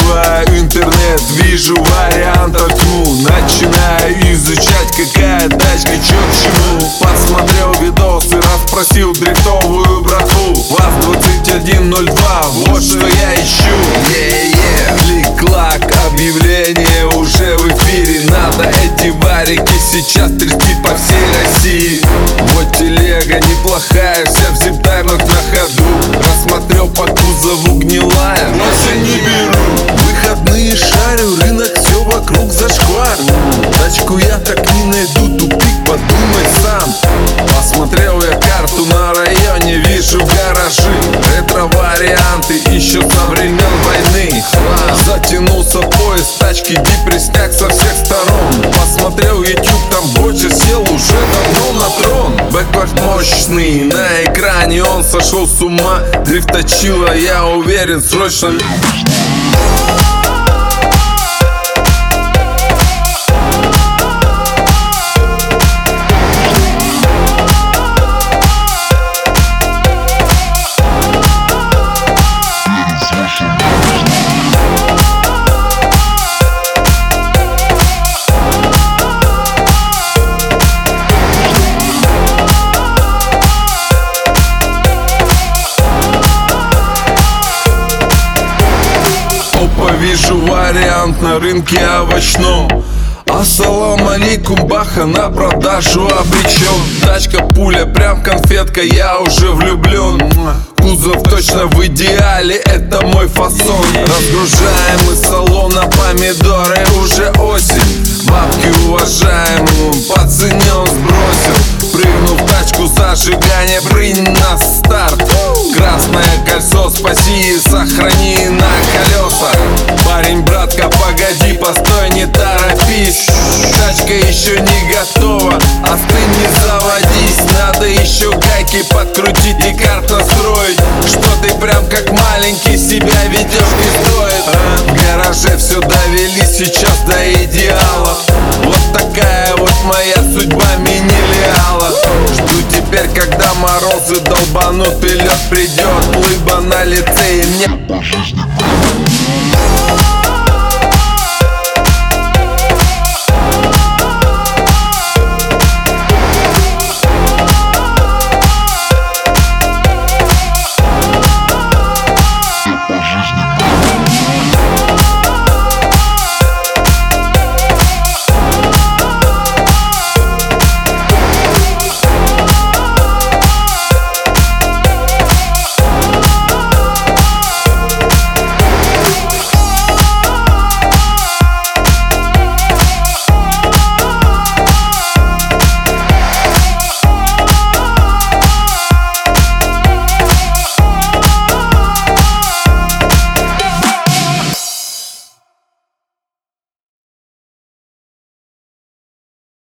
Открываю интернет, вижу вариантов тьму Начинаю изучать, какая тачка, чё к чему. Посмотрел видосы, расспросил дрифтовую братву. ВАЗ-2102, вот что я ищу. Yeah, yeah. Клик-клак, объявление уже в эфире. Надо эти варики сейчас трясти вокруг зашквар. Тачку я так не найду, тупик, подумай сам. Посмотрел я карту на районе, вижу гаражи Ретро-варианты еще со времен войны. Затянулся поезд, тачки депресняк со всех сторон. Посмотрел YouTube, там бочер сел уже давно на трон. Бэквард мощный, на экране он сошел с ума. Дрифт точила, я уверен, срочно на рынке овощном. Ассалам алейкум, баха на продажу обречен. Тачка, пуля, прям конфетка, я уже влюблен. Кузов точно в идеале, это мой фасон. Разгружаем из салона помидоры, уже осень. Бабки уважаемому по цене он сбросил Прыгнул в тачку зажигание, прынь на старт. Красное кольцо, спаси и сохрани на колеса гайки подкрутить и карт настроить Что ты прям как маленький себя ведешь не стоит. В гараже все довели сейчас до идеала. Вот такая вот моя судьба мини-леала Жду теперь, когда морозы долбанут и лед придет Лыба на лице и мне по жизни